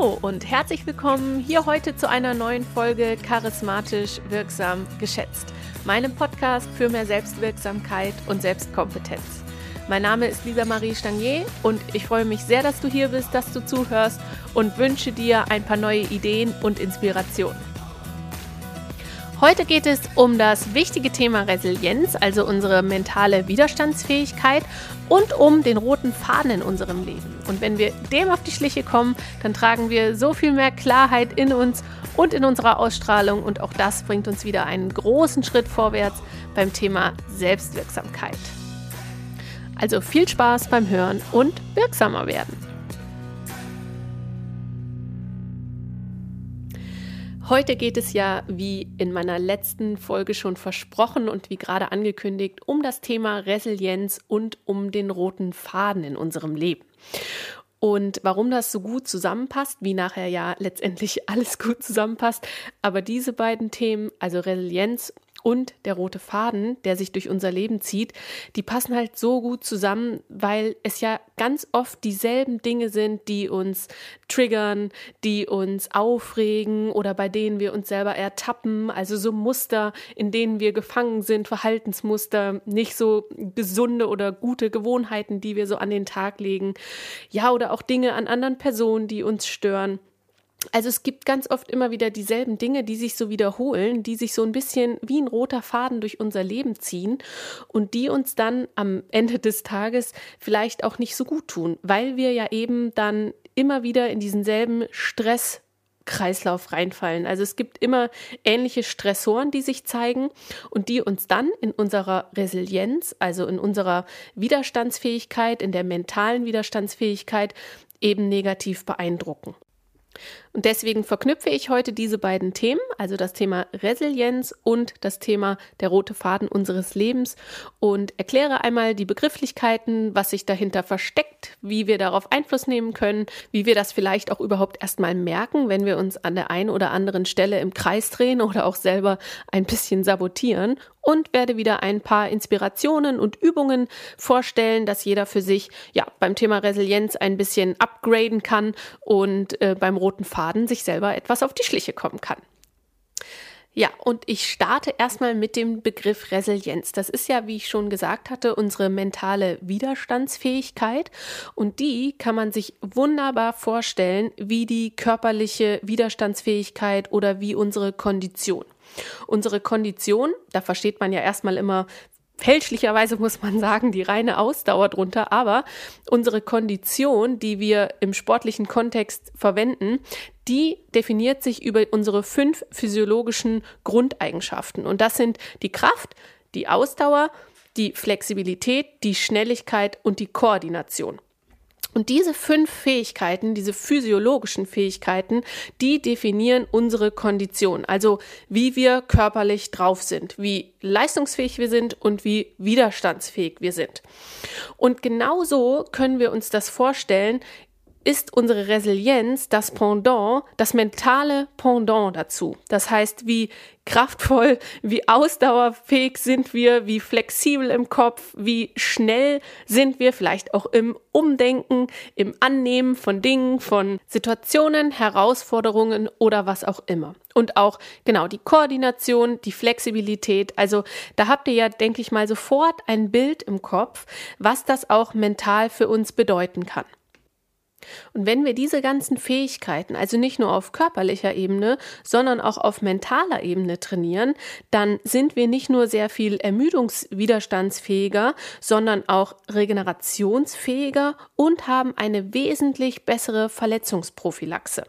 Hallo und herzlich willkommen hier heute zu einer neuen Folge Charismatisch Wirksam Geschätzt, meinem Podcast für mehr Selbstwirksamkeit und Selbstkompetenz. Mein Name ist Lisa Marie Stangier und ich freue mich sehr, dass du hier bist, dass du zuhörst und wünsche dir ein paar neue Ideen und Inspirationen. Heute geht es um das wichtige Thema Resilienz, also unsere mentale Widerstandsfähigkeit und um den roten Faden in unserem Leben. Und wenn wir dem auf die Schliche kommen, dann tragen wir so viel mehr Klarheit in uns und in unserer Ausstrahlung und auch das bringt uns wieder einen großen Schritt vorwärts beim Thema Selbstwirksamkeit. Also viel Spaß beim Hören und wirksamer werden. Heute geht es ja, wie in meiner letzten Folge schon versprochen und wie gerade angekündigt, um das Thema Resilienz und um den roten Faden in unserem Leben. Und warum das so gut zusammenpasst, wie nachher ja letztendlich alles gut zusammenpasst, aber diese beiden Themen, also Resilienz und der rote Faden, der sich durch unser Leben zieht, die passen halt so gut zusammen, weil es ja ganz oft dieselben Dinge sind, die uns triggern, die uns aufregen oder bei denen wir uns selber ertappen, also so Muster, in denen wir gefangen sind, Verhaltensmuster, nicht so gesunde oder gute Gewohnheiten, die wir so an den Tag legen, ja, oder auch Dinge an anderen Personen, die uns stören. Also es gibt ganz oft immer wieder dieselben Dinge, die sich so wiederholen, die sich so ein bisschen wie ein roter Faden durch unser Leben ziehen und die uns dann am Ende des Tages vielleicht auch nicht so gut tun, weil wir ja eben dann immer wieder in diesen selben Stress Kreislauf reinfallen. Also es gibt immer ähnliche Stressoren, die sich zeigen und die uns dann in unserer Resilienz, also in unserer Widerstandsfähigkeit, in der mentalen Widerstandsfähigkeit eben negativ beeindrucken. Und deswegen verknüpfe ich heute diese beiden Themen, also das Thema Resilienz und das Thema der rote Faden unseres Lebens und erkläre einmal die Begrifflichkeiten, was sich dahinter versteckt, wie wir darauf Einfluss nehmen können, wie wir das vielleicht auch überhaupt erstmal merken, wenn wir uns an der einen oder anderen Stelle im Kreis drehen oder auch selber ein bisschen sabotieren. Und werde wieder ein paar Inspirationen und Übungen vorstellen, dass jeder für sich ja beim Thema Resilienz ein bisschen upgraden kann und äh, beim roten Faden sich selber etwas auf die Schliche kommen kann. Ja, und ich starte erstmal mit dem Begriff Resilienz. Das ist ja, wie ich schon gesagt hatte, unsere mentale Widerstandsfähigkeit. Und die kann man sich wunderbar vorstellen wie die körperliche Widerstandsfähigkeit oder wie unsere Kondition. Unsere Kondition, da versteht man ja erstmal immer fälschlicherweise muss man sagen, die reine Ausdauer drunter, aber unsere Kondition, die wir im sportlichen Kontext verwenden, die definiert sich über unsere fünf physiologischen Grundeigenschaften. Und das sind die Kraft, die Ausdauer, die Flexibilität, die Schnelligkeit und die Koordination. Und diese fünf Fähigkeiten, diese physiologischen Fähigkeiten, die definieren unsere Kondition, also wie wir körperlich drauf sind, wie leistungsfähig wir sind und wie widerstandsfähig wir sind. Und genauso können wir uns das vorstellen ist unsere Resilienz das Pendant, das mentale Pendant dazu. Das heißt, wie kraftvoll, wie ausdauerfähig sind wir, wie flexibel im Kopf, wie schnell sind wir vielleicht auch im Umdenken, im Annehmen von Dingen, von Situationen, Herausforderungen oder was auch immer. Und auch genau die Koordination, die Flexibilität. Also da habt ihr ja, denke ich mal, sofort ein Bild im Kopf, was das auch mental für uns bedeuten kann. Und wenn wir diese ganzen Fähigkeiten, also nicht nur auf körperlicher Ebene, sondern auch auf mentaler Ebene trainieren, dann sind wir nicht nur sehr viel ermüdungswiderstandsfähiger, sondern auch regenerationsfähiger und haben eine wesentlich bessere Verletzungsprophylaxe.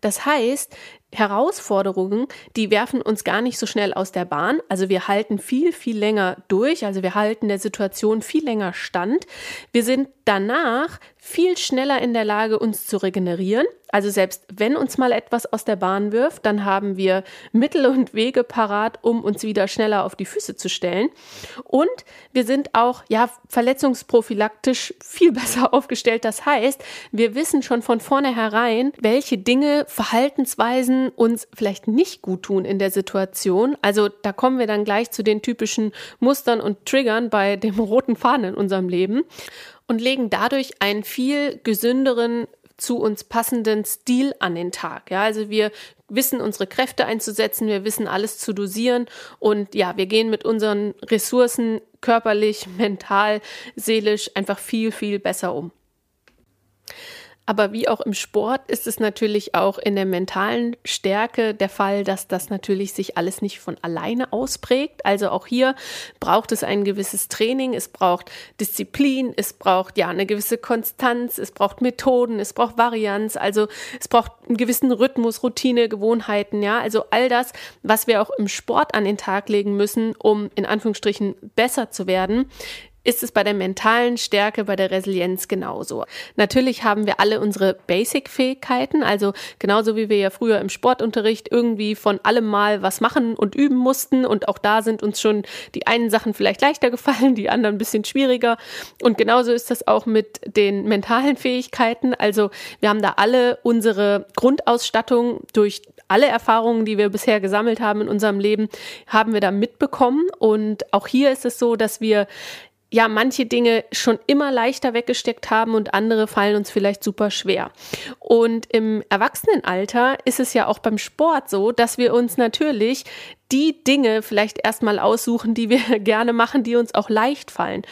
Das heißt, Herausforderungen, die werfen uns gar nicht so schnell aus der Bahn. Also wir halten viel, viel länger durch. Also wir halten der Situation viel länger stand. Wir sind danach viel schneller in der Lage, uns zu regenerieren. Also selbst wenn uns mal etwas aus der Bahn wirft, dann haben wir Mittel und Wege parat, um uns wieder schneller auf die Füße zu stellen. Und wir sind auch, ja, verletzungsprophylaktisch viel besser aufgestellt. Das heißt, wir wissen schon von vornherein, welche Dinge, Verhaltensweisen, uns vielleicht nicht gut tun in der Situation. Also da kommen wir dann gleich zu den typischen Mustern und Triggern bei dem roten Faden in unserem Leben und legen dadurch einen viel gesünderen zu uns passenden Stil an den Tag. Ja, also wir wissen unsere Kräfte einzusetzen, wir wissen alles zu dosieren und ja, wir gehen mit unseren Ressourcen körperlich, mental, seelisch einfach viel, viel besser um. Aber wie auch im Sport ist es natürlich auch in der mentalen Stärke der Fall, dass das natürlich sich alles nicht von alleine ausprägt. Also auch hier braucht es ein gewisses Training, es braucht Disziplin, es braucht ja eine gewisse Konstanz, es braucht Methoden, es braucht Varianz, also es braucht einen gewissen Rhythmus, Routine, Gewohnheiten, ja. Also all das, was wir auch im Sport an den Tag legen müssen, um in Anführungsstrichen besser zu werden, ist es bei der mentalen Stärke, bei der Resilienz genauso. Natürlich haben wir alle unsere Basic-Fähigkeiten, also genauso wie wir ja früher im Sportunterricht irgendwie von allem mal was machen und üben mussten und auch da sind uns schon die einen Sachen vielleicht leichter gefallen, die anderen ein bisschen schwieriger und genauso ist das auch mit den mentalen Fähigkeiten. Also wir haben da alle unsere Grundausstattung durch alle Erfahrungen, die wir bisher gesammelt haben in unserem Leben, haben wir da mitbekommen und auch hier ist es so, dass wir ja manche Dinge schon immer leichter weggesteckt haben und andere fallen uns vielleicht super schwer. Und im Erwachsenenalter ist es ja auch beim Sport so, dass wir uns natürlich die Dinge vielleicht erstmal aussuchen, die wir gerne machen, die uns auch leicht fallen.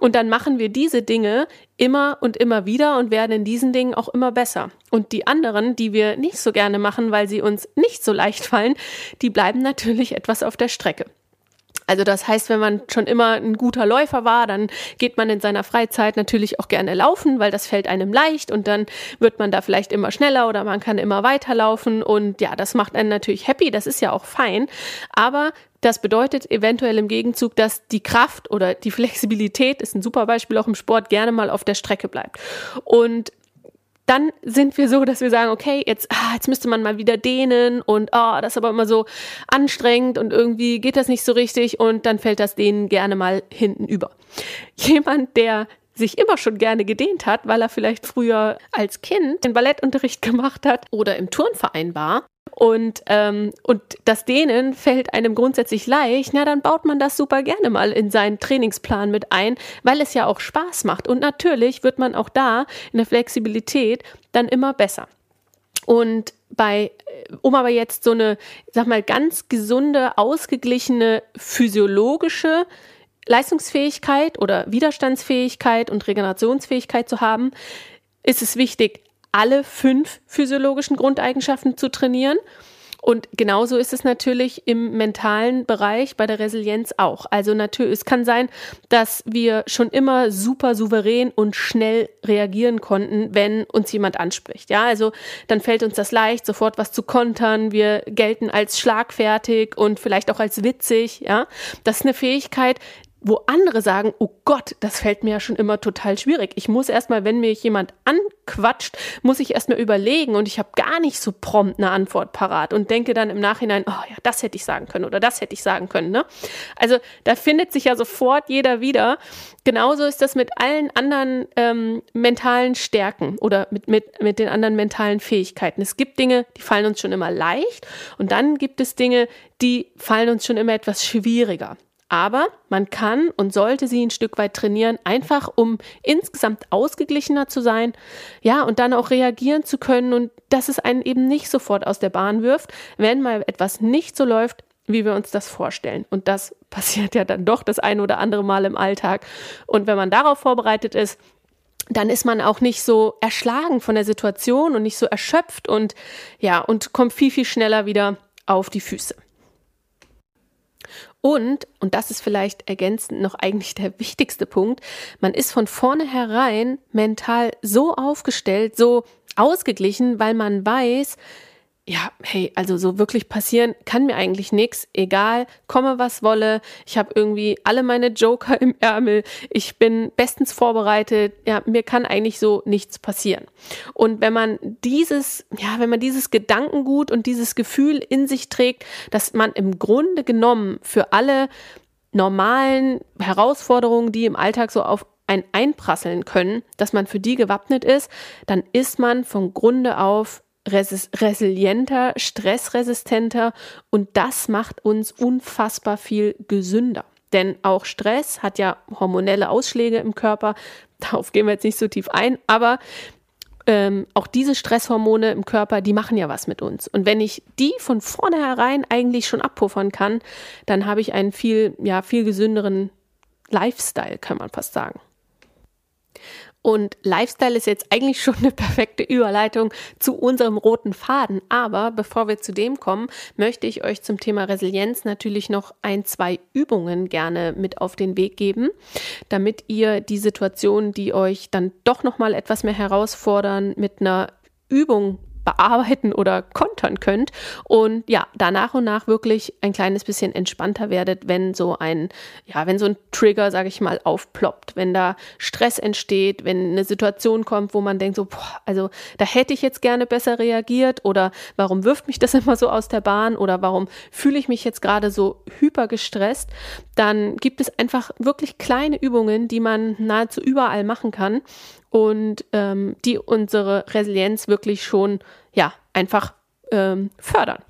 Und dann machen wir diese Dinge immer und immer wieder und werden in diesen Dingen auch immer besser. Und die anderen, die wir nicht so gerne machen, weil sie uns nicht so leicht fallen, die bleiben natürlich etwas auf der Strecke. Also das heißt, wenn man schon immer ein guter Läufer war, dann geht man in seiner Freizeit natürlich auch gerne laufen, weil das fällt einem leicht und dann wird man da vielleicht immer schneller oder man kann immer weiterlaufen und ja, das macht einen natürlich happy, das ist ja auch fein, aber das bedeutet eventuell im Gegenzug, dass die Kraft oder die Flexibilität, ist ein super Beispiel auch im Sport, gerne mal auf der Strecke bleibt. Und dann sind wir so, dass wir sagen, okay, jetzt, ah, jetzt müsste man mal wieder dehnen und oh, das ist aber immer so anstrengend und irgendwie geht das nicht so richtig und dann fällt das Dehnen gerne mal hinten über. Jemand, der sich immer schon gerne gedehnt hat, weil er vielleicht früher als Kind den Ballettunterricht gemacht hat oder im Turnverein war, und, ähm, und das Dehnen fällt einem grundsätzlich leicht, na, dann baut man das super gerne mal in seinen Trainingsplan mit ein, weil es ja auch Spaß macht. Und natürlich wird man auch da in der Flexibilität dann immer besser. Und bei, um aber jetzt so eine, sag mal, ganz gesunde, ausgeglichene physiologische Leistungsfähigkeit oder Widerstandsfähigkeit und Regenerationsfähigkeit zu haben, ist es wichtig, alle fünf physiologischen Grundeigenschaften zu trainieren. Und genauso ist es natürlich im mentalen Bereich bei der Resilienz auch. Also natürlich, es kann sein, dass wir schon immer super souverän und schnell reagieren konnten, wenn uns jemand anspricht. Ja, also dann fällt uns das leicht, sofort was zu kontern. Wir gelten als schlagfertig und vielleicht auch als witzig. Ja, das ist eine Fähigkeit, wo andere sagen, oh Gott, das fällt mir ja schon immer total schwierig. Ich muss erstmal, wenn mir jemand anquatscht, muss ich erstmal überlegen und ich habe gar nicht so prompt eine Antwort parat und denke dann im Nachhinein, oh ja, das hätte ich sagen können oder das hätte ich sagen können. Ne? Also da findet sich ja sofort jeder wieder. Genauso ist das mit allen anderen ähm, mentalen Stärken oder mit, mit, mit den anderen mentalen Fähigkeiten. Es gibt Dinge, die fallen uns schon immer leicht und dann gibt es Dinge, die fallen uns schon immer etwas schwieriger. Aber man kann und sollte sie ein Stück weit trainieren, einfach um insgesamt ausgeglichener zu sein, ja, und dann auch reagieren zu können und dass es einen eben nicht sofort aus der Bahn wirft, wenn mal etwas nicht so läuft, wie wir uns das vorstellen. Und das passiert ja dann doch das ein oder andere Mal im Alltag. Und wenn man darauf vorbereitet ist, dann ist man auch nicht so erschlagen von der Situation und nicht so erschöpft und ja, und kommt viel, viel schneller wieder auf die Füße. Und, und das ist vielleicht ergänzend noch eigentlich der wichtigste Punkt, man ist von vornherein mental so aufgestellt, so ausgeglichen, weil man weiß, ja, hey, also so wirklich passieren kann mir eigentlich nichts, egal, komme was wolle. Ich habe irgendwie alle meine Joker im Ärmel. Ich bin bestens vorbereitet. Ja, mir kann eigentlich so nichts passieren. Und wenn man dieses, ja, wenn man dieses Gedankengut und dieses Gefühl in sich trägt, dass man im Grunde genommen für alle normalen Herausforderungen, die im Alltag so auf ein einprasseln können, dass man für die gewappnet ist, dann ist man vom Grunde auf resilienter, stressresistenter und das macht uns unfassbar viel gesünder. Denn auch Stress hat ja hormonelle Ausschläge im Körper. Darauf gehen wir jetzt nicht so tief ein, aber ähm, auch diese Stresshormone im Körper, die machen ja was mit uns. Und wenn ich die von vornherein eigentlich schon abpuffern kann, dann habe ich einen viel, ja, viel gesünderen Lifestyle, kann man fast sagen. Und Lifestyle ist jetzt eigentlich schon eine perfekte Überleitung zu unserem roten Faden. Aber bevor wir zu dem kommen, möchte ich euch zum Thema Resilienz natürlich noch ein, zwei Übungen gerne mit auf den Weg geben, damit ihr die Situation, die euch dann doch noch mal etwas mehr herausfordern, mit einer Übung bearbeiten oder kontern könnt und ja, da nach und nach wirklich ein kleines bisschen entspannter werdet, wenn so ein, ja, wenn so ein Trigger, sage ich mal, aufploppt, wenn da Stress entsteht, wenn eine Situation kommt, wo man denkt so, boah, also da hätte ich jetzt gerne besser reagiert oder warum wirft mich das immer so aus der Bahn oder warum fühle ich mich jetzt gerade so hyper gestresst, dann gibt es einfach wirklich kleine Übungen, die man nahezu überall machen kann und ähm, die unsere Resilienz wirklich schon ja einfach ähm, fördern.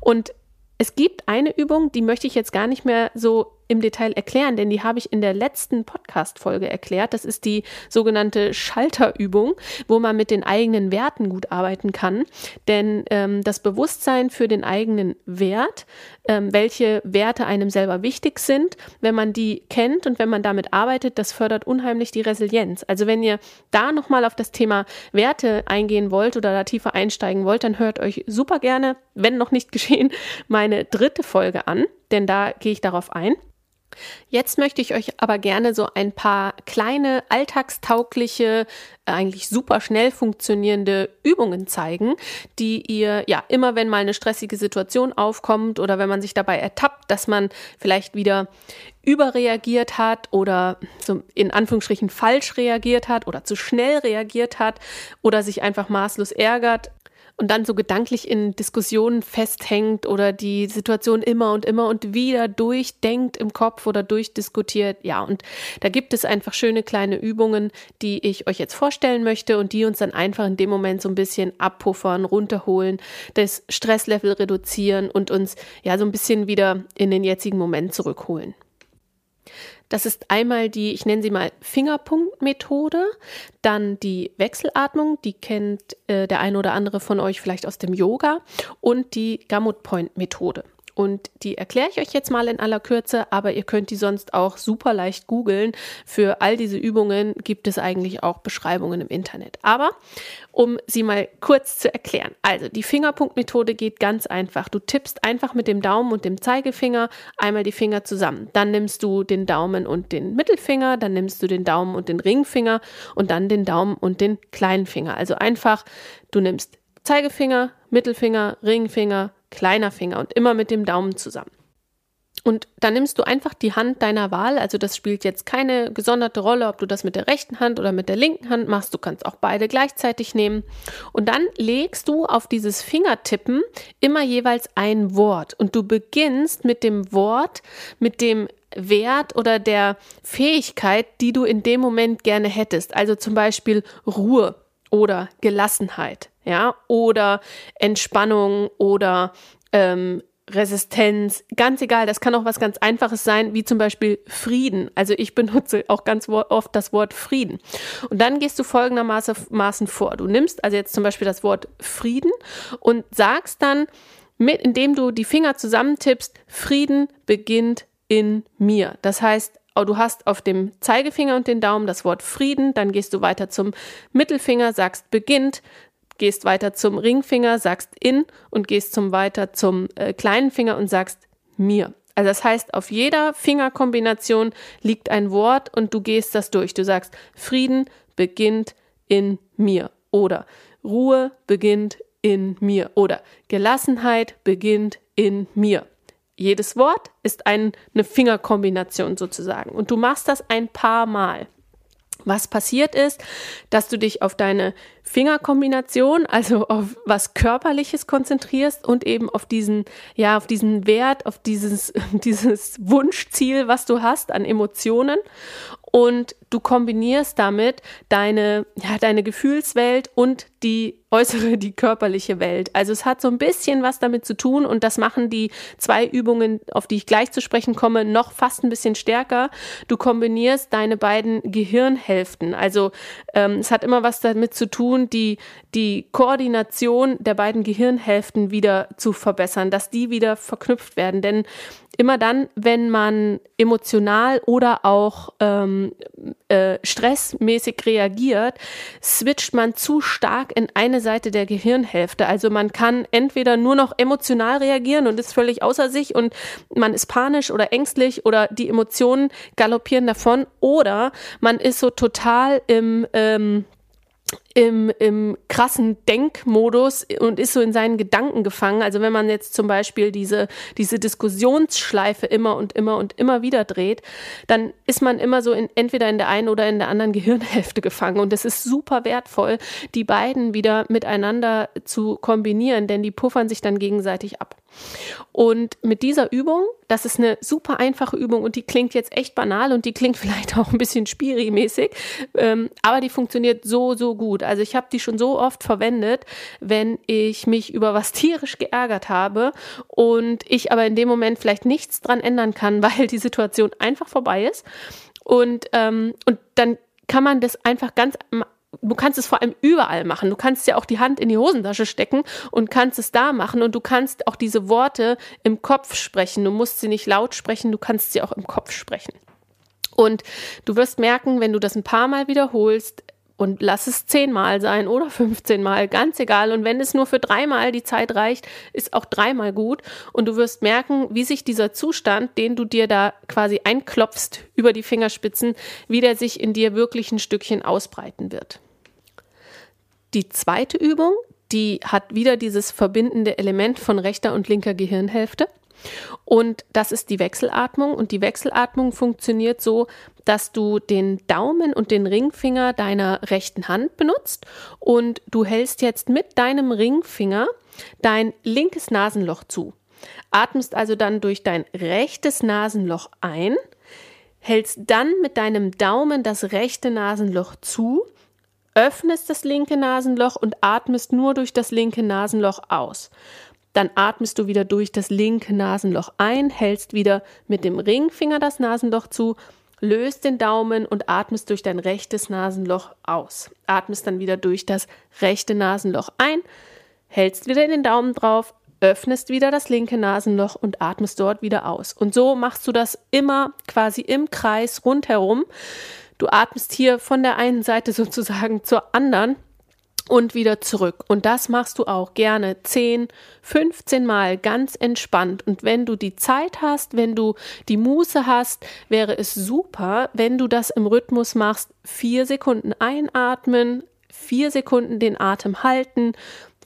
Und es gibt eine Übung, die möchte ich jetzt gar nicht mehr so im Detail erklären, denn die habe ich in der letzten Podcast-Folge erklärt. Das ist die sogenannte Schalterübung, wo man mit den eigenen Werten gut arbeiten kann. Denn ähm, das Bewusstsein für den eigenen Wert, ähm, welche Werte einem selber wichtig sind, wenn man die kennt und wenn man damit arbeitet, das fördert unheimlich die Resilienz. Also wenn ihr da nochmal auf das Thema Werte eingehen wollt oder da tiefer einsteigen wollt, dann hört euch super gerne, wenn noch nicht geschehen, meine dritte Folge an, denn da gehe ich darauf ein. Jetzt möchte ich euch aber gerne so ein paar kleine alltagstaugliche, eigentlich super schnell funktionierende Übungen zeigen, die ihr ja immer, wenn mal eine stressige Situation aufkommt oder wenn man sich dabei ertappt, dass man vielleicht wieder überreagiert hat oder so in Anführungsstrichen falsch reagiert hat oder zu schnell reagiert hat oder sich einfach maßlos ärgert, und dann so gedanklich in Diskussionen festhängt oder die Situation immer und immer und wieder durchdenkt im Kopf oder durchdiskutiert. Ja, und da gibt es einfach schöne kleine Übungen, die ich euch jetzt vorstellen möchte und die uns dann einfach in dem Moment so ein bisschen abpuffern, runterholen, das Stresslevel reduzieren und uns ja so ein bisschen wieder in den jetzigen Moment zurückholen. Das ist einmal die, ich nenne sie mal Fingerpunktmethode, dann die Wechselatmung, die kennt äh, der eine oder andere von euch vielleicht aus dem Yoga und die Gamut Point Methode. Und die erkläre ich euch jetzt mal in aller Kürze, aber ihr könnt die sonst auch super leicht googeln. Für all diese Übungen gibt es eigentlich auch Beschreibungen im Internet. Aber um sie mal kurz zu erklären. Also die Fingerpunktmethode geht ganz einfach. Du tippst einfach mit dem Daumen und dem Zeigefinger einmal die Finger zusammen. Dann nimmst du den Daumen und den Mittelfinger, dann nimmst du den Daumen und den Ringfinger und dann den Daumen und den kleinen Finger. Also einfach, du nimmst Zeigefinger, Mittelfinger, Ringfinger, kleiner Finger und immer mit dem Daumen zusammen. Und dann nimmst du einfach die Hand deiner Wahl, also das spielt jetzt keine gesonderte Rolle, ob du das mit der rechten Hand oder mit der linken Hand machst, du kannst auch beide gleichzeitig nehmen. Und dann legst du auf dieses Fingertippen immer jeweils ein Wort und du beginnst mit dem Wort, mit dem Wert oder der Fähigkeit, die du in dem Moment gerne hättest. Also zum Beispiel Ruhe oder Gelassenheit ja, oder Entspannung oder ähm, Resistenz, ganz egal, das kann auch was ganz Einfaches sein, wie zum Beispiel Frieden. Also ich benutze auch ganz oft das Wort Frieden. Und dann gehst du folgendermaßen vor. Du nimmst also jetzt zum Beispiel das Wort Frieden und sagst dann, mit, indem du die Finger zusammentippst, Frieden beginnt in mir. Das heißt, du hast auf dem Zeigefinger und den Daumen das Wort Frieden, dann gehst du weiter zum Mittelfinger, sagst beginnt, gehst weiter zum Ringfinger, sagst in und gehst zum weiter zum äh, kleinen Finger und sagst mir. Also das heißt, auf jeder Fingerkombination liegt ein Wort und du gehst das durch. Du sagst, Frieden beginnt in mir oder Ruhe beginnt in mir oder Gelassenheit beginnt in mir. Jedes Wort ist ein, eine Fingerkombination sozusagen und du machst das ein paar Mal. Was passiert ist, dass du dich auf deine Fingerkombination, also auf was Körperliches konzentrierst und eben auf diesen, ja, auf diesen Wert, auf dieses, dieses Wunschziel, was du hast an Emotionen. Und du kombinierst damit deine, ja, deine Gefühlswelt und die äußere, die körperliche Welt. Also es hat so ein bisschen was damit zu tun und das machen die zwei Übungen, auf die ich gleich zu sprechen komme, noch fast ein bisschen stärker. Du kombinierst deine beiden Gehirnhälften. Also ähm, es hat immer was damit zu tun, die, die Koordination der beiden Gehirnhälften wieder zu verbessern, dass die wieder verknüpft werden. Denn immer dann, wenn man emotional oder auch ähm, äh, stressmäßig reagiert, switcht man zu stark in eine Seite der Gehirnhälfte. Also man kann entweder nur noch emotional reagieren und ist völlig außer sich und man ist panisch oder ängstlich oder die Emotionen galoppieren davon oder man ist so total im ähm, im, im krassen Denkmodus und ist so in seinen Gedanken gefangen. Also wenn man jetzt zum Beispiel diese, diese Diskussionsschleife immer und immer und immer wieder dreht, dann ist man immer so in, entweder in der einen oder in der anderen Gehirnhälfte gefangen. Und es ist super wertvoll, die beiden wieder miteinander zu kombinieren, denn die puffern sich dann gegenseitig ab. Und mit dieser Übung, das ist eine super einfache Übung und die klingt jetzt echt banal und die klingt vielleicht auch ein bisschen spiri-mäßig, ähm, aber die funktioniert so, so gut. Also ich habe die schon so oft verwendet, wenn ich mich über was tierisch geärgert habe und ich aber in dem Moment vielleicht nichts dran ändern kann, weil die Situation einfach vorbei ist. Und, ähm, und dann kann man das einfach ganz du kannst es vor allem überall machen. Du kannst ja auch die Hand in die Hosentasche stecken und kannst es da machen und du kannst auch diese Worte im Kopf sprechen. Du musst sie nicht laut sprechen, du kannst sie auch im Kopf sprechen. Und du wirst merken, wenn du das ein paar Mal wiederholst, und lass es zehnmal sein oder 15 Mal, ganz egal. Und wenn es nur für dreimal die Zeit reicht, ist auch dreimal gut. Und du wirst merken, wie sich dieser Zustand, den du dir da quasi einklopfst über die Fingerspitzen, wie der sich in dir wirklich ein Stückchen ausbreiten wird. Die zweite Übung, die hat wieder dieses verbindende Element von rechter und linker Gehirnhälfte. Und das ist die Wechselatmung. Und die Wechselatmung funktioniert so, dass du den Daumen und den Ringfinger deiner rechten Hand benutzt und du hältst jetzt mit deinem Ringfinger dein linkes Nasenloch zu. Atmest also dann durch dein rechtes Nasenloch ein, hältst dann mit deinem Daumen das rechte Nasenloch zu öffnest das linke Nasenloch und atmest nur durch das linke Nasenloch aus. Dann atmest du wieder durch das linke Nasenloch ein, hältst wieder mit dem Ringfinger das Nasenloch zu, löst den Daumen und atmest durch dein rechtes Nasenloch aus. Atmest dann wieder durch das rechte Nasenloch ein, hältst wieder den Daumen drauf, öffnest wieder das linke Nasenloch und atmest dort wieder aus. Und so machst du das immer quasi im Kreis rundherum. Du atmest hier von der einen Seite sozusagen zur anderen und wieder zurück. Und das machst du auch gerne 10, 15 Mal ganz entspannt. Und wenn du die Zeit hast, wenn du die Muße hast, wäre es super, wenn du das im Rhythmus machst. Vier Sekunden einatmen, vier Sekunden den Atem halten,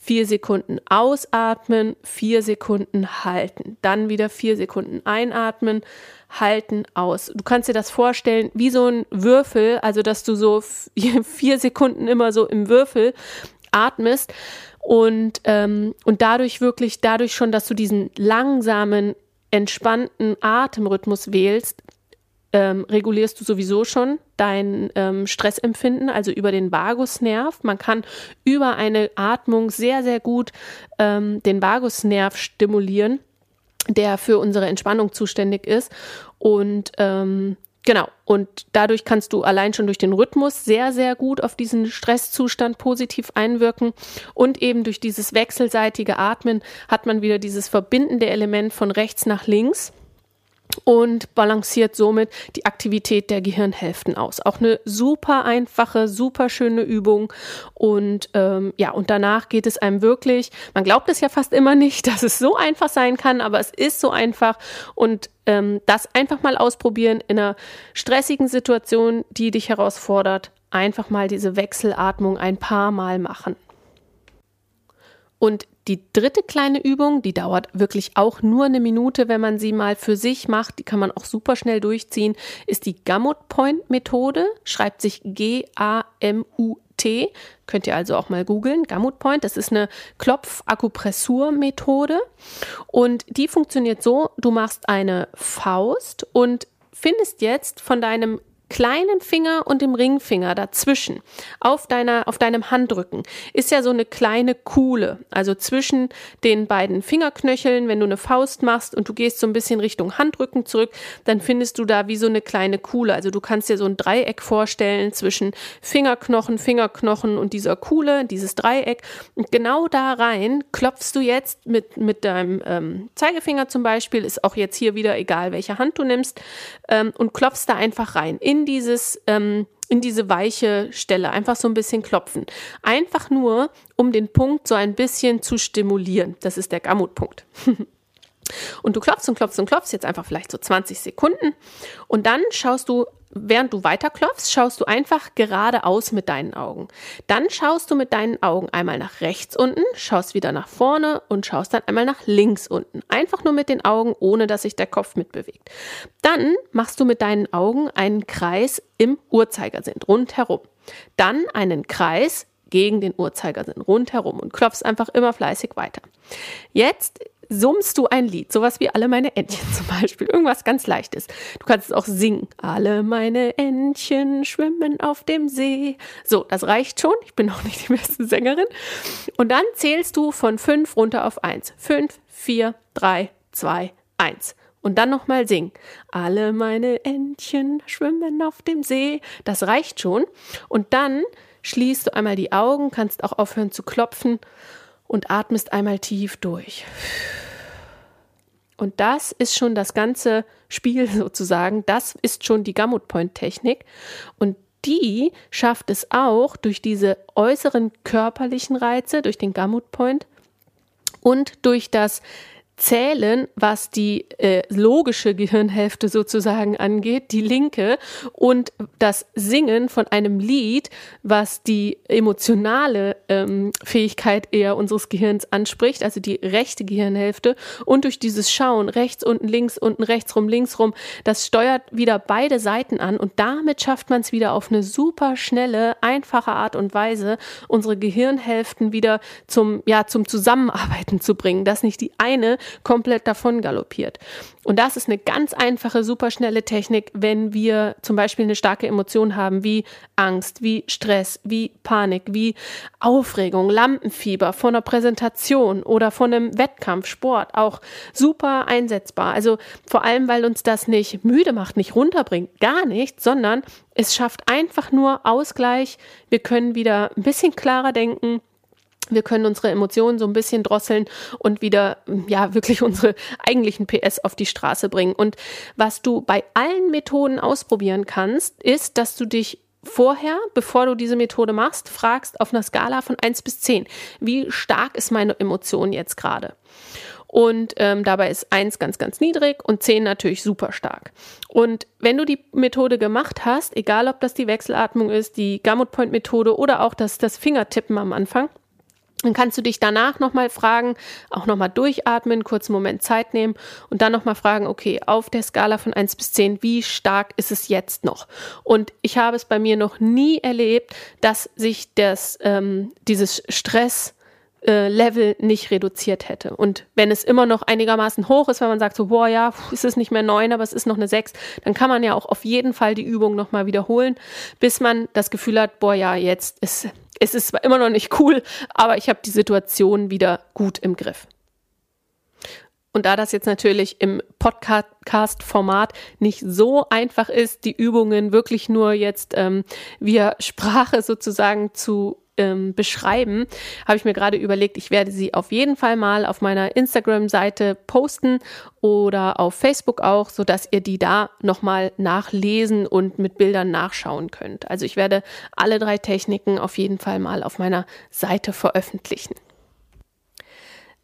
vier Sekunden ausatmen, vier Sekunden halten, dann wieder vier Sekunden einatmen, halten, aus. Du kannst dir das vorstellen wie so ein Würfel, also dass du so vier Sekunden immer so im Würfel atmest und, ähm, und dadurch wirklich, dadurch schon, dass du diesen langsamen, entspannten Atemrhythmus wählst, ähm, regulierst du sowieso schon dein ähm, Stressempfinden, also über den Vagusnerv. Man kann über eine Atmung sehr, sehr gut ähm, den Vagusnerv stimulieren, der für unsere Entspannung zuständig ist. Und ähm, Genau. Und dadurch kannst du allein schon durch den Rhythmus sehr, sehr gut auf diesen Stresszustand positiv einwirken. Und eben durch dieses wechselseitige Atmen hat man wieder dieses verbindende Element von rechts nach links und balanciert somit die Aktivität der Gehirnhälften aus. Auch eine super einfache, super schöne Übung. Und ähm, ja, und danach geht es einem wirklich, man glaubt es ja fast immer nicht, dass es so einfach sein kann, aber es ist so einfach. Und ähm, das einfach mal ausprobieren in einer stressigen Situation, die dich herausfordert. Einfach mal diese Wechselatmung ein paar Mal machen. Und die dritte kleine Übung, die dauert wirklich auch nur eine Minute, wenn man sie mal für sich macht, die kann man auch super schnell durchziehen, ist die Gamut Point Methode, schreibt sich G-A-M-U-T, könnt ihr also auch mal googeln, Gamut Point, das ist eine Klopfakupressur-Methode und die funktioniert so, du machst eine Faust und findest jetzt von deinem kleinen Finger und dem Ringfinger dazwischen, auf deiner, auf deinem Handrücken, ist ja so eine kleine Kuhle. Also zwischen den beiden Fingerknöcheln, wenn du eine Faust machst und du gehst so ein bisschen Richtung Handrücken zurück, dann findest du da wie so eine kleine Kuhle. Also du kannst dir so ein Dreieck vorstellen zwischen Fingerknochen, Fingerknochen und dieser Kuhle, dieses Dreieck. Und genau da rein klopfst du jetzt mit, mit deinem ähm, Zeigefinger zum Beispiel, ist auch jetzt hier wieder egal, welche Hand du nimmst, ähm, und klopfst da einfach rein in dieses, ähm, in diese weiche Stelle, einfach so ein bisschen klopfen. Einfach nur, um den Punkt so ein bisschen zu stimulieren. Das ist der Gammutpunkt. Und du klopfst und klopfst und klopfst jetzt einfach vielleicht so 20 Sekunden und dann schaust du während du weiter klopfst, schaust du einfach geradeaus mit deinen Augen. Dann schaust du mit deinen Augen einmal nach rechts unten, schaust wieder nach vorne und schaust dann einmal nach links unten. Einfach nur mit den Augen, ohne dass sich der Kopf mitbewegt. Dann machst du mit deinen Augen einen Kreis im Uhrzeigersinn rundherum. Dann einen Kreis gegen den Uhrzeigersinn rundherum und klopfst einfach immer fleißig weiter. Jetzt summst du ein Lied, sowas wie alle meine Entchen zum Beispiel, irgendwas ganz leichtes. Du kannst es auch singen. Alle meine Entchen schwimmen auf dem See. So, das reicht schon. Ich bin auch nicht die beste Sängerin. Und dann zählst du von fünf runter auf eins. Fünf, vier, drei, zwei, eins. Und dann nochmal singen. Alle meine Entchen schwimmen auf dem See. Das reicht schon. Und dann schließt du einmal die Augen, kannst auch aufhören zu klopfen und atmest einmal tief durch. Und das ist schon das ganze Spiel sozusagen. Das ist schon die Gamut Point Technik. Und die schafft es auch durch diese äußeren körperlichen Reize, durch den Gamut Point und durch das zählen, was die äh, logische Gehirnhälfte sozusagen angeht, die linke, und das Singen von einem Lied, was die emotionale ähm, Fähigkeit eher unseres Gehirns anspricht, also die rechte Gehirnhälfte, und durch dieses Schauen, rechts, unten, links, unten, rechts rum, links rum, das steuert wieder beide Seiten an. Und damit schafft man es wieder auf eine super schnelle, einfache Art und Weise, unsere Gehirnhälften wieder zum, ja, zum Zusammenarbeiten zu bringen, dass nicht die eine komplett davon galoppiert. Und das ist eine ganz einfache, superschnelle Technik, wenn wir zum Beispiel eine starke Emotion haben, wie Angst, wie Stress, wie Panik, wie Aufregung, Lampenfieber von einer Präsentation oder von einem Wettkampf, Sport, auch super einsetzbar. Also vor allem, weil uns das nicht müde macht, nicht runterbringt, gar nicht, sondern es schafft einfach nur Ausgleich. Wir können wieder ein bisschen klarer denken, wir können unsere Emotionen so ein bisschen drosseln und wieder, ja, wirklich unsere eigentlichen PS auf die Straße bringen. Und was du bei allen Methoden ausprobieren kannst, ist, dass du dich vorher, bevor du diese Methode machst, fragst auf einer Skala von 1 bis 10, wie stark ist meine Emotion jetzt gerade? Und ähm, dabei ist 1 ganz, ganz niedrig und 10 natürlich super stark. Und wenn du die Methode gemacht hast, egal ob das die Wechselatmung ist, die Gamut Point Methode oder auch das, das Fingertippen am Anfang, dann kannst du dich danach nochmal fragen, auch nochmal durchatmen, kurzen Moment Zeit nehmen und dann nochmal fragen, okay, auf der Skala von 1 bis 10, wie stark ist es jetzt noch? Und ich habe es bei mir noch nie erlebt, dass sich das, ähm, dieses Stress, äh, Level nicht reduziert hätte. Und wenn es immer noch einigermaßen hoch ist, wenn man sagt so, boah, ja, es ist nicht mehr neun, aber es ist noch eine sechs, dann kann man ja auch auf jeden Fall die Übung nochmal wiederholen, bis man das Gefühl hat, boah, ja, jetzt ist es ist zwar immer noch nicht cool, aber ich habe die Situation wieder gut im Griff. Und da das jetzt natürlich im Podcast-Format nicht so einfach ist, die Übungen wirklich nur jetzt ähm, via Sprache sozusagen zu ähm, beschreiben, habe ich mir gerade überlegt, ich werde sie auf jeden Fall mal auf meiner Instagram-Seite posten oder auf Facebook auch, so dass ihr die da nochmal nachlesen und mit Bildern nachschauen könnt. Also ich werde alle drei Techniken auf jeden Fall mal auf meiner Seite veröffentlichen.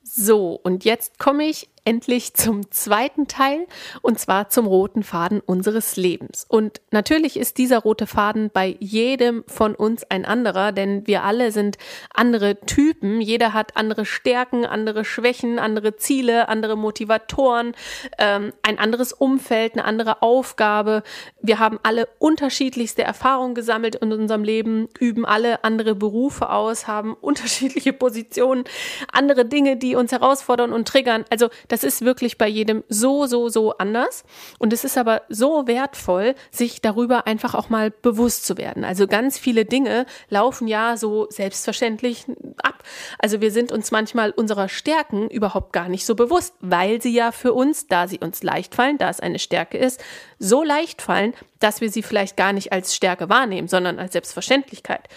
So, und jetzt komme ich endlich zum zweiten Teil und zwar zum roten Faden unseres Lebens. Und natürlich ist dieser rote Faden bei jedem von uns ein anderer, denn wir alle sind andere Typen. Jeder hat andere Stärken, andere Schwächen, andere Ziele, andere Motivatoren, ähm, ein anderes Umfeld, eine andere Aufgabe. Wir haben alle unterschiedlichste Erfahrungen gesammelt in unserem Leben, üben alle andere Berufe aus, haben unterschiedliche Positionen, andere Dinge, die uns herausfordern und triggern. Also Das ist wirklich bei jedem so, so, so anders. Und es ist aber so wertvoll, sich darüber einfach auch mal bewusst zu werden. Also ganz viele Dinge laufen ja so selbstverständlich ab. Also wir sind uns manchmal unserer Stärken überhaupt gar nicht so bewusst, weil sie ja für uns, da sie uns leicht fallen, da es eine Stärke ist, so leicht fallen, dass wir sie vielleicht gar nicht als Stärke wahrnehmen, sondern als Selbstverständlichkeit.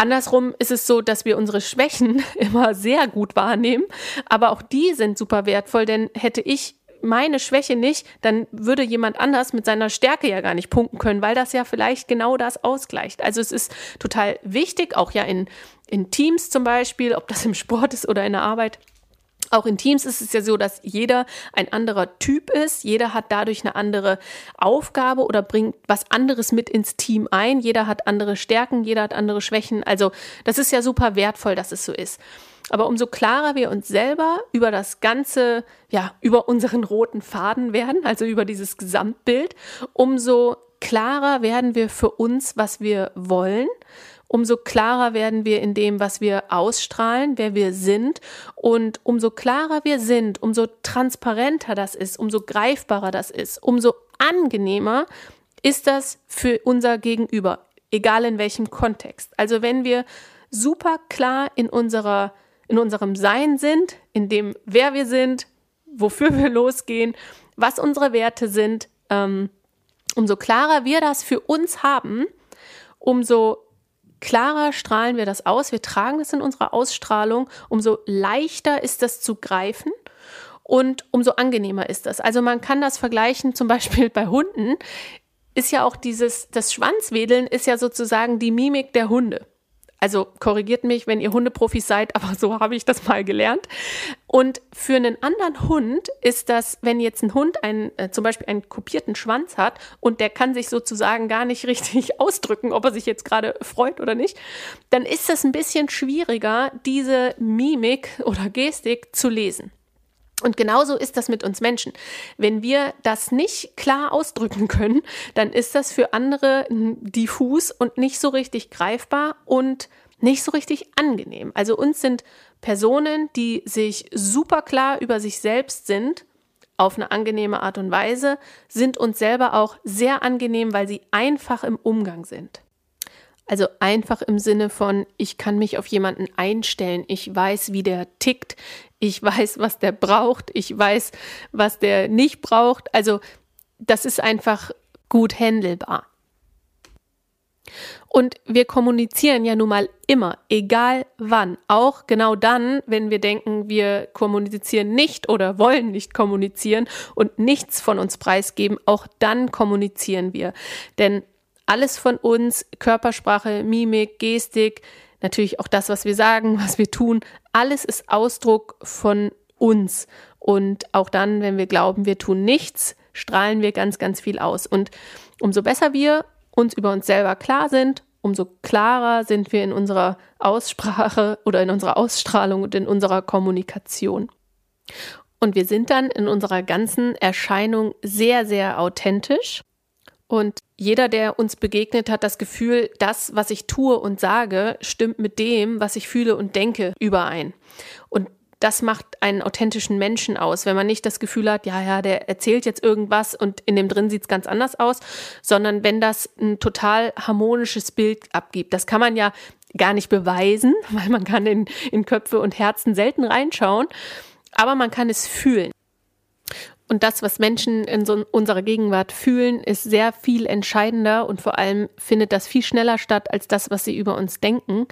Andersrum ist es so, dass wir unsere Schwächen immer sehr gut wahrnehmen, aber auch die sind super wertvoll, denn hätte ich meine Schwäche nicht, dann würde jemand anders mit seiner Stärke ja gar nicht punkten können, weil das ja vielleicht genau das ausgleicht. Also es ist total wichtig, auch ja in, in Teams zum Beispiel, ob das im Sport ist oder in der Arbeit, auch in Teams ist es ja so, dass jeder ein anderer Typ ist. Jeder hat dadurch eine andere Aufgabe oder bringt was anderes mit ins Team ein. Jeder hat andere Stärken, jeder hat andere Schwächen. Also das ist ja super wertvoll, dass es so ist. Aber umso klarer wir uns selber über das Ganze, ja, über unseren roten Faden werden, also über dieses Gesamtbild, umso klarer werden wir für uns, was wir wollen umso klarer werden wir in dem, was wir ausstrahlen, wer wir sind. Und umso klarer wir sind, umso transparenter das ist, umso greifbarer das ist, umso angenehmer ist das für unser Gegenüber, egal in welchem Kontext. Also wenn wir super klar in unserer in unserem Sein sind, in dem, wer wir sind, wofür wir losgehen, was unsere Werte sind, ähm, umso klarer wir das für uns haben, umso klarer strahlen wir das aus, wir tragen es in unserer Ausstrahlung, umso leichter ist das zu greifen und umso angenehmer ist das. Also man kann das vergleichen, zum Beispiel bei Hunden, ist ja auch dieses, das Schwanzwedeln ist ja sozusagen die Mimik der Hunde. Also korrigiert mich, wenn ihr Hundeprofis seid, aber so habe ich das mal gelernt. Und für einen anderen Hund ist das, wenn jetzt ein Hund einen, äh, zum Beispiel einen kopierten Schwanz hat und der kann sich sozusagen gar nicht richtig ausdrücken, ob er sich jetzt gerade freut oder nicht, dann ist das ein bisschen schwieriger, diese Mimik oder Gestik zu lesen. Und genauso ist das mit uns Menschen. Wenn wir das nicht klar ausdrücken können, dann ist das für andere diffus und nicht so richtig greifbar und nicht so richtig angenehm. Also uns sind Personen, die sich super klar über sich selbst sind, auf eine angenehme Art und Weise, sind uns selber auch sehr angenehm, weil sie einfach im Umgang sind. Also einfach im Sinne von, ich kann mich auf jemanden einstellen, ich weiß, wie der tickt, ich weiß, was der braucht, ich weiß, was der nicht braucht. Also das ist einfach gut handelbar. Und wir kommunizieren ja nun mal immer, egal wann. Auch genau dann, wenn wir denken, wir kommunizieren nicht oder wollen nicht kommunizieren und nichts von uns preisgeben, auch dann kommunizieren wir. Denn alles von uns, Körpersprache, Mimik, Gestik, natürlich auch das, was wir sagen, was wir tun, alles ist Ausdruck von uns. Und auch dann, wenn wir glauben, wir tun nichts, strahlen wir ganz, ganz viel aus. Und umso besser wir uns über uns selber klar sind, umso klarer sind wir in unserer Aussprache oder in unserer Ausstrahlung und in unserer Kommunikation. Und wir sind dann in unserer ganzen Erscheinung sehr, sehr authentisch und jeder, der uns begegnet, hat das Gefühl, das, was ich tue und sage, stimmt mit dem, was ich fühle und denke, überein. Und das macht einen authentischen Menschen aus, wenn man nicht das Gefühl hat, ja, ja, der erzählt jetzt irgendwas und in dem drin sieht es ganz anders aus, sondern wenn das ein total harmonisches Bild abgibt. Das kann man ja gar nicht beweisen, weil man kann in, in Köpfe und Herzen selten reinschauen, aber man kann es fühlen. Und das, was Menschen in so unserer Gegenwart fühlen, ist sehr viel entscheidender und vor allem findet das viel schneller statt als das, was sie über uns denken.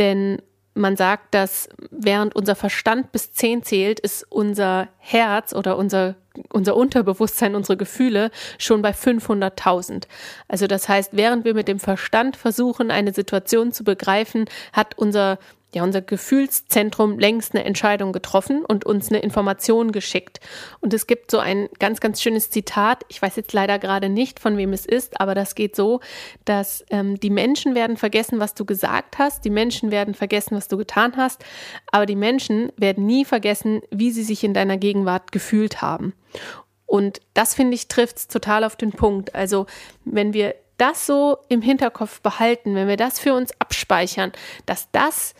Denn man sagt, dass während unser Verstand bis zehn zählt, ist unser Herz oder unser, unser Unterbewusstsein, unsere Gefühle schon bei 500.000. Also das heißt, während wir mit dem Verstand versuchen, eine Situation zu begreifen, hat unser ja unser Gefühlszentrum längst eine Entscheidung getroffen und uns eine Information geschickt. Und es gibt so ein ganz, ganz schönes Zitat. Ich weiß jetzt leider gerade nicht, von wem es ist, aber das geht so, dass ähm, die Menschen werden vergessen, was du gesagt hast, die Menschen werden vergessen, was du getan hast, aber die Menschen werden nie vergessen, wie sie sich in deiner Gegenwart gefühlt haben. Und das finde ich trifft es total auf den Punkt. Also wenn wir das so im Hinterkopf behalten, wenn wir das für uns abspeichern, dass das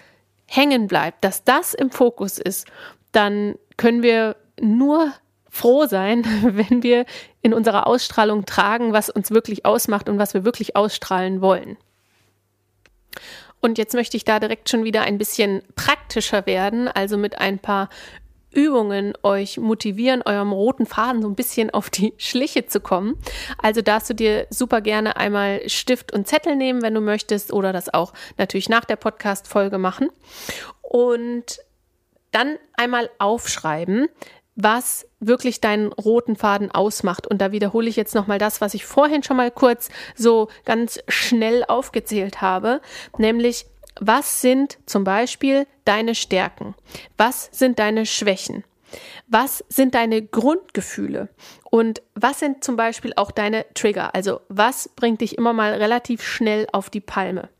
hängen bleibt, dass das im Fokus ist, dann können wir nur froh sein, wenn wir in unserer Ausstrahlung tragen, was uns wirklich ausmacht und was wir wirklich ausstrahlen wollen. Und jetzt möchte ich da direkt schon wieder ein bisschen praktischer werden, also mit ein paar Übungen euch motivieren, eurem roten Faden so ein bisschen auf die Schliche zu kommen. Also darfst du dir super gerne einmal Stift und Zettel nehmen, wenn du möchtest, oder das auch natürlich nach der Podcast-Folge machen. Und dann einmal aufschreiben, was wirklich deinen roten Faden ausmacht. Und da wiederhole ich jetzt nochmal das, was ich vorhin schon mal kurz so ganz schnell aufgezählt habe, nämlich was sind zum Beispiel deine Stärken? Was sind deine Schwächen? Was sind deine Grundgefühle? Und was sind zum Beispiel auch deine Trigger? Also was bringt dich immer mal relativ schnell auf die Palme?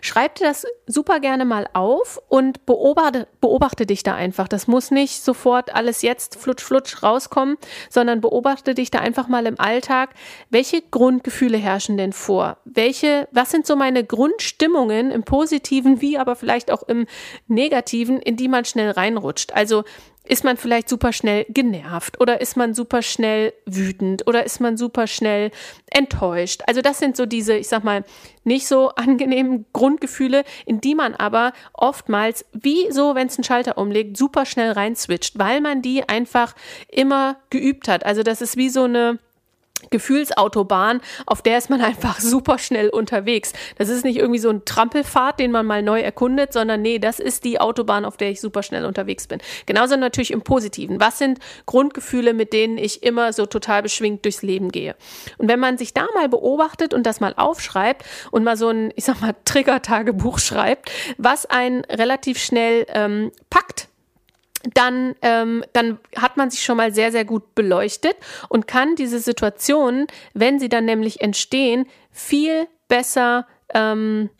Schreib dir das super gerne mal auf und beobachte, beobachte dich da einfach. Das muss nicht sofort alles jetzt flutsch, flutsch rauskommen, sondern beobachte dich da einfach mal im Alltag. Welche Grundgefühle herrschen denn vor? Welche, was sind so meine Grundstimmungen im Positiven wie aber vielleicht auch im Negativen, in die man schnell reinrutscht? Also ist man vielleicht super schnell genervt oder ist man super schnell wütend oder ist man super schnell enttäuscht. Also das sind so diese, ich sag mal, nicht so angenehmen Grundgefühle, in die man aber oftmals, wie so, wenn es einen Schalter umlegt, super schnell reinswitcht, weil man die einfach immer geübt hat. Also das ist wie so eine Gefühlsautobahn, auf der ist man einfach super schnell unterwegs. Das ist nicht irgendwie so ein Trampelfahrt, den man mal neu erkundet, sondern nee, das ist die Autobahn, auf der ich super schnell unterwegs bin. Genauso natürlich im Positiven. Was sind Grundgefühle, mit denen ich immer so total beschwingt durchs Leben gehe? Und wenn man sich da mal beobachtet und das mal aufschreibt und mal so ein, ich sag mal, Trigger-Tagebuch schreibt, was einen relativ schnell ähm, packt, dann, ähm, dann hat man sich schon mal sehr, sehr gut beleuchtet und kann diese Situationen, wenn sie dann nämlich entstehen, viel besser, ähm,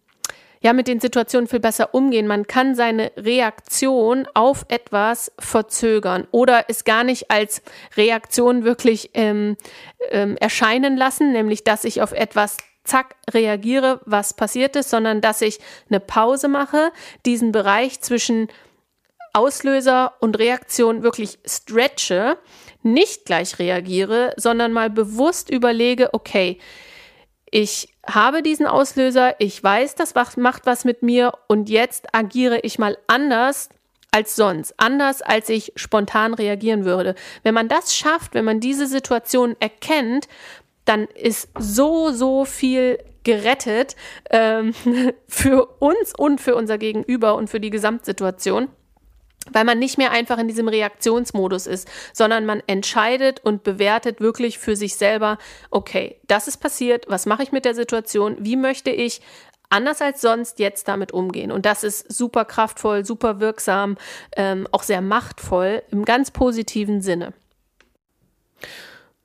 ja, mit den Situationen viel besser umgehen. Man kann seine Reaktion auf etwas verzögern oder es gar nicht als Reaktion wirklich ähm, ähm, erscheinen lassen, nämlich dass ich auf etwas zack reagiere, was passiert ist, sondern dass ich eine Pause mache, diesen Bereich zwischen Auslöser und Reaktion wirklich stretche, nicht gleich reagiere, sondern mal bewusst überlege, okay, ich habe diesen Auslöser, ich weiß, das macht was mit mir und jetzt agiere ich mal anders als sonst, anders als ich spontan reagieren würde. Wenn man das schafft, wenn man diese Situation erkennt, dann ist so, so viel gerettet ähm, für uns und für unser Gegenüber und für die Gesamtsituation weil man nicht mehr einfach in diesem Reaktionsmodus ist, sondern man entscheidet und bewertet wirklich für sich selber, okay, das ist passiert, was mache ich mit der Situation, wie möchte ich anders als sonst jetzt damit umgehen. Und das ist super kraftvoll, super wirksam, ähm, auch sehr machtvoll im ganz positiven Sinne.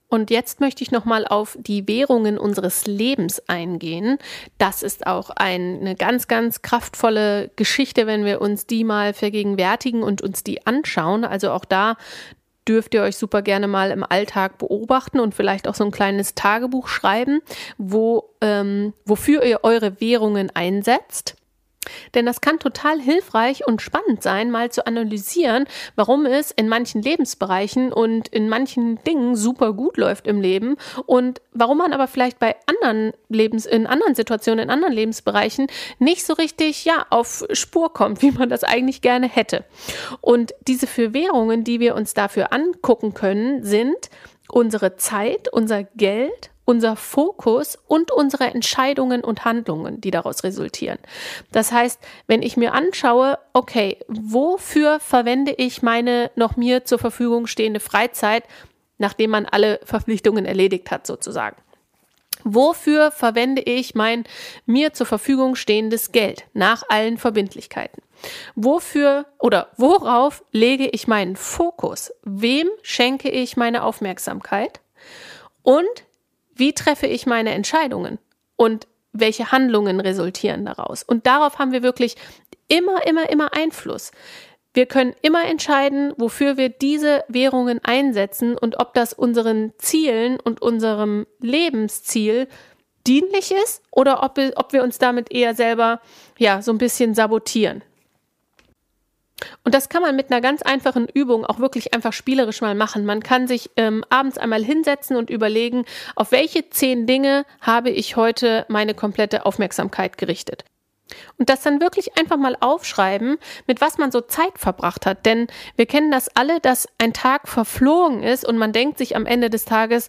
Und jetzt möchte ich nochmal auf die Währungen unseres Lebens eingehen. Das ist auch eine ganz, ganz kraftvolle Geschichte, wenn wir uns die mal vergegenwärtigen und uns die anschauen. Also auch da dürft ihr euch super gerne mal im Alltag beobachten und vielleicht auch so ein kleines Tagebuch schreiben, wo, ähm, wofür ihr eure Währungen einsetzt. Denn das kann total hilfreich und spannend sein, mal zu analysieren, warum es in manchen Lebensbereichen und in manchen Dingen super gut läuft im Leben und warum man aber vielleicht bei anderen Lebens, in anderen Situationen, in anderen Lebensbereichen nicht so richtig, ja, auf Spur kommt, wie man das eigentlich gerne hätte. Und diese vier Währungen, die wir uns dafür angucken können, sind unsere Zeit, unser Geld, unser Fokus und unsere Entscheidungen und Handlungen, die daraus resultieren. Das heißt, wenn ich mir anschaue, okay, wofür verwende ich meine noch mir zur Verfügung stehende Freizeit, nachdem man alle Verpflichtungen erledigt hat, sozusagen. Wofür verwende ich mein mir zur Verfügung stehendes Geld nach allen Verbindlichkeiten? Wofür oder worauf lege ich meinen Fokus? Wem schenke ich meine Aufmerksamkeit? Und wie treffe ich meine Entscheidungen? Und welche Handlungen resultieren daraus? Und darauf haben wir wirklich immer, immer, immer Einfluss. Wir können immer entscheiden, wofür wir diese Währungen einsetzen und ob das unseren Zielen und unserem Lebensziel dienlich ist oder ob wir, ob wir uns damit eher selber ja so ein bisschen sabotieren. Und das kann man mit einer ganz einfachen Übung auch wirklich einfach spielerisch mal machen. Man kann sich ähm, abends einmal hinsetzen und überlegen, auf welche zehn Dinge habe ich heute meine komplette Aufmerksamkeit gerichtet. Und das dann wirklich einfach mal aufschreiben, mit was man so Zeit verbracht hat. Denn wir kennen das alle, dass ein Tag verflogen ist und man denkt sich am Ende des Tages,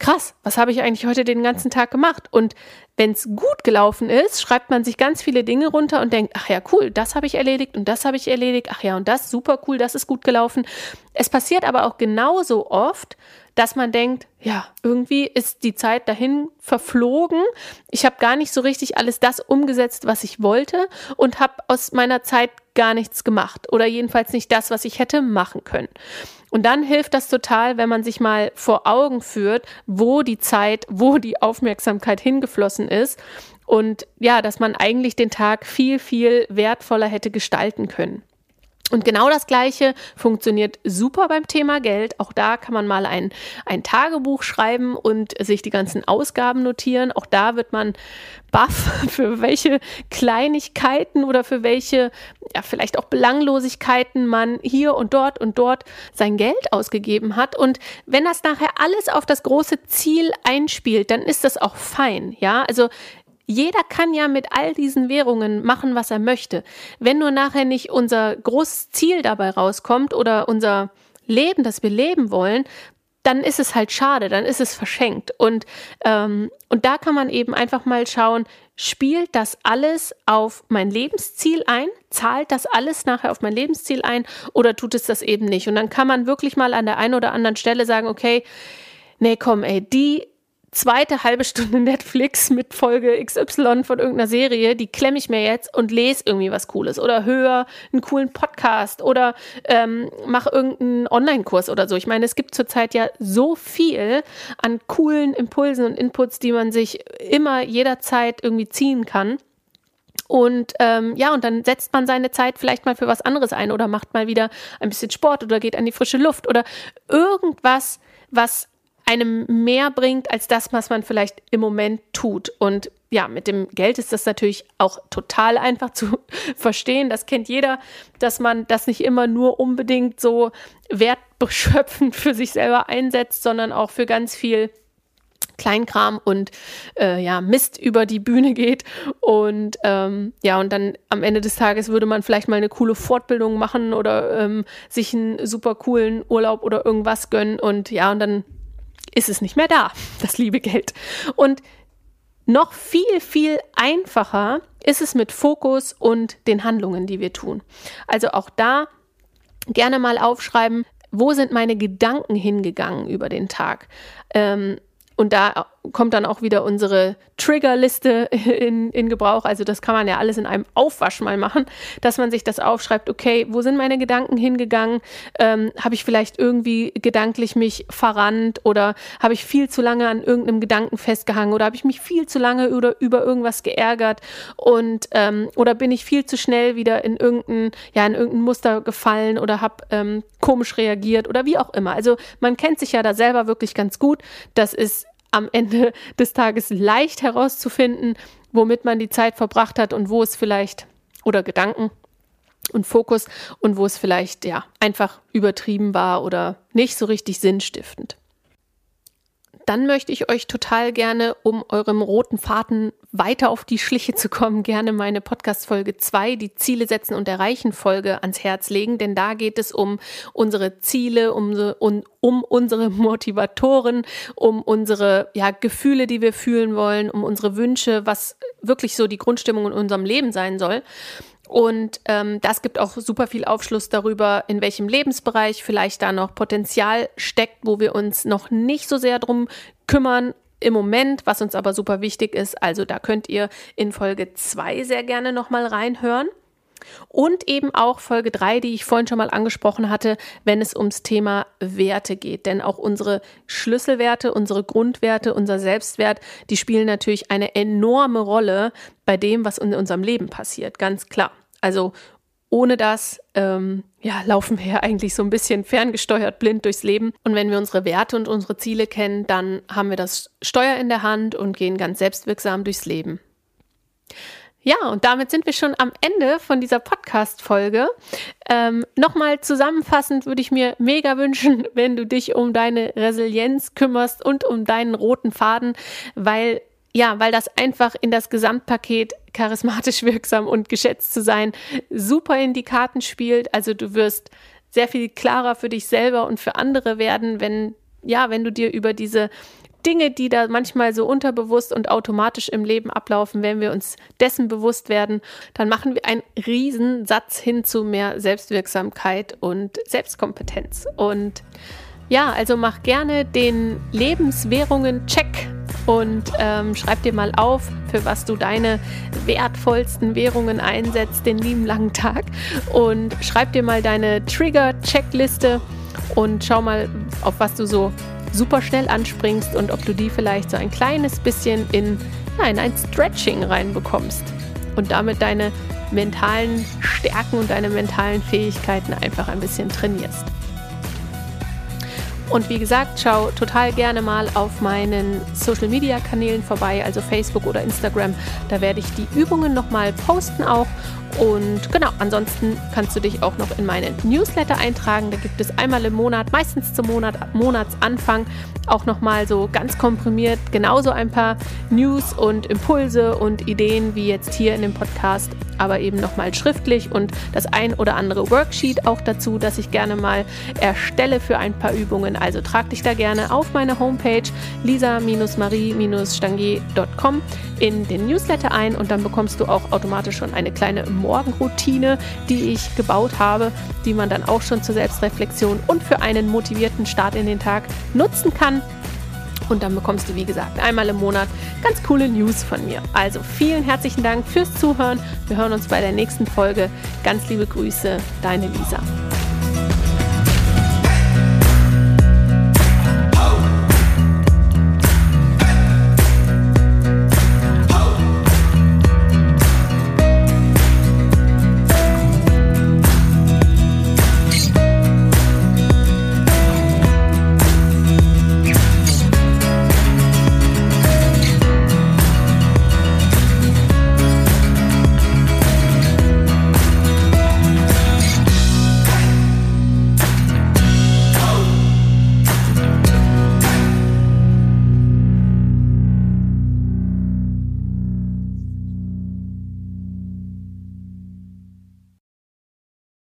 krass, was habe ich eigentlich heute den ganzen Tag gemacht? Und wenn es gut gelaufen ist, schreibt man sich ganz viele Dinge runter und denkt, ach ja, cool, das habe ich erledigt und das habe ich erledigt, ach ja, und das, super cool, das ist gut gelaufen. Es passiert aber auch genauso oft, dass man denkt, ja, irgendwie ist die Zeit dahin verflogen. Ich habe gar nicht so richtig alles das umgesetzt, was ich wollte und habe aus meiner Zeit gar nichts gemacht oder jedenfalls nicht das, was ich hätte machen können. Und dann hilft das total, wenn man sich mal vor Augen führt, wo die Zeit, wo die Aufmerksamkeit hingeflossen ist und ja, dass man eigentlich den Tag viel, viel wertvoller hätte gestalten können. Und genau das Gleiche funktioniert super beim Thema Geld. Auch da kann man mal ein, ein Tagebuch schreiben und sich die ganzen Ausgaben notieren. Auch da wird man baff, für welche Kleinigkeiten oder für welche, ja, vielleicht auch Belanglosigkeiten man hier und dort und dort sein Geld ausgegeben hat. Und wenn das nachher alles auf das große Ziel einspielt, dann ist das auch fein. Ja, also jeder kann ja mit all diesen Währungen machen, was er möchte. Wenn nur nachher nicht unser großes Ziel dabei rauskommt oder unser Leben, das wir leben wollen, dann ist es halt schade, dann ist es verschenkt. Und, ähm, und da kann man eben einfach mal schauen, spielt das alles auf mein Lebensziel ein? Zahlt das alles nachher auf mein Lebensziel ein oder tut es das eben nicht? Und dann kann man wirklich mal an der einen oder anderen Stelle sagen, okay, nee, komm, ey, die zweite halbe Stunde Netflix mit Folge XY von irgendeiner Serie, die klemme ich mir jetzt und lese irgendwie was Cooles oder höre einen coolen Podcast oder ähm, mache irgendeinen Online-Kurs oder so. Ich meine, es gibt zurzeit ja so viel an coolen Impulsen und Inputs, die man sich immer jederzeit irgendwie ziehen kann. Und ähm, ja, und dann setzt man seine Zeit vielleicht mal für was anderes ein oder macht mal wieder ein bisschen Sport oder geht an die frische Luft oder irgendwas, was einem mehr bringt als das, was man vielleicht im Moment tut. Und ja, mit dem Geld ist das natürlich auch total einfach zu verstehen. Das kennt jeder, dass man das nicht immer nur unbedingt so wertbeschöpfend für sich selber einsetzt, sondern auch für ganz viel Kleinkram und äh, ja, Mist über die Bühne geht. Und ähm, ja, und dann am Ende des Tages würde man vielleicht mal eine coole Fortbildung machen oder ähm, sich einen super coolen Urlaub oder irgendwas gönnen. Und ja, und dann ist es nicht mehr da, das liebe Geld. Und noch viel, viel einfacher ist es mit Fokus und den Handlungen, die wir tun. Also auch da gerne mal aufschreiben, wo sind meine Gedanken hingegangen über den Tag? Ähm, und da kommt dann auch wieder unsere Triggerliste in, in Gebrauch. Also das kann man ja alles in einem Aufwasch mal machen, dass man sich das aufschreibt, okay, wo sind meine Gedanken hingegangen? Ähm, habe ich vielleicht irgendwie gedanklich mich verrannt oder habe ich viel zu lange an irgendeinem Gedanken festgehangen oder habe ich mich viel zu lange über, über irgendwas geärgert und ähm, oder bin ich viel zu schnell wieder in irgendein, ja, in irgendein Muster gefallen oder habe ähm, komisch reagiert oder wie auch immer. Also man kennt sich ja da selber wirklich ganz gut. Das ist am Ende des Tages leicht herauszufinden, womit man die Zeit verbracht hat und wo es vielleicht oder Gedanken und Fokus und wo es vielleicht ja einfach übertrieben war oder nicht so richtig sinnstiftend dann möchte ich euch total gerne, um eurem roten Faden weiter auf die Schliche zu kommen, gerne meine Podcast-Folge 2, die Ziele setzen und erreichen Folge ans Herz legen, denn da geht es um unsere Ziele, um, um, um unsere Motivatoren, um unsere ja, Gefühle, die wir fühlen wollen, um unsere Wünsche, was wirklich so die Grundstimmung in unserem Leben sein soll. Und ähm, das gibt auch super viel Aufschluss darüber, in welchem Lebensbereich vielleicht da noch Potenzial steckt, wo wir uns noch nicht so sehr drum kümmern im Moment, was uns aber super wichtig ist. Also da könnt ihr in Folge 2 sehr gerne nochmal reinhören. Und eben auch Folge 3, die ich vorhin schon mal angesprochen hatte, wenn es ums Thema Werte geht. Denn auch unsere Schlüsselwerte, unsere Grundwerte, unser Selbstwert, die spielen natürlich eine enorme Rolle bei dem, was in unserem Leben passiert. Ganz klar. Also ohne das ähm, ja, laufen wir ja eigentlich so ein bisschen ferngesteuert blind durchs Leben. Und wenn wir unsere Werte und unsere Ziele kennen, dann haben wir das Steuer in der Hand und gehen ganz selbstwirksam durchs Leben. Ja, und damit sind wir schon am Ende von dieser Podcast-Folge. Ähm, Nochmal zusammenfassend würde ich mir mega wünschen, wenn du dich um deine Resilienz kümmerst und um deinen roten Faden, weil ja, weil das einfach in das Gesamtpaket charismatisch wirksam und geschätzt zu sein super in die Karten spielt. Also du wirst sehr viel klarer für dich selber und für andere werden, wenn ja, wenn du dir über diese Dinge, die da manchmal so unterbewusst und automatisch im Leben ablaufen, wenn wir uns dessen bewusst werden, dann machen wir einen Riesensatz hin zu mehr Selbstwirksamkeit und Selbstkompetenz. Und ja, also mach gerne den Lebenswährungen-Check und ähm, schreib dir mal auf, für was du deine wertvollsten Währungen einsetzt, den lieben langen Tag. Und schreib dir mal deine Trigger-Checkliste und schau mal, auf was du so super schnell anspringst und ob du die vielleicht so ein kleines bisschen in, ja, in ein Stretching reinbekommst und damit deine mentalen Stärken und deine mentalen Fähigkeiten einfach ein bisschen trainierst. Und wie gesagt, schau total gerne mal auf meinen Social Media Kanälen vorbei, also Facebook oder Instagram. Da werde ich die Übungen nochmal posten auch. Und genau, ansonsten kannst du dich auch noch in meinen Newsletter eintragen. Da gibt es einmal im Monat, meistens zum Monat, Monatsanfang, auch nochmal so ganz komprimiert genauso ein paar News und Impulse und Ideen wie jetzt hier in dem Podcast, aber eben nochmal schriftlich und das ein oder andere Worksheet auch dazu, das ich gerne mal erstelle für ein paar Übungen. Also trag dich da gerne auf meine Homepage lisa-marie-stangier.com in den Newsletter ein und dann bekommst du auch automatisch schon eine kleine Morgenroutine, die ich gebaut habe, die man dann auch schon zur Selbstreflexion und für einen motivierten Start in den Tag nutzen kann. Und dann bekommst du, wie gesagt, einmal im Monat ganz coole News von mir. Also vielen herzlichen Dank fürs Zuhören. Wir hören uns bei der nächsten Folge. Ganz liebe Grüße, deine Lisa.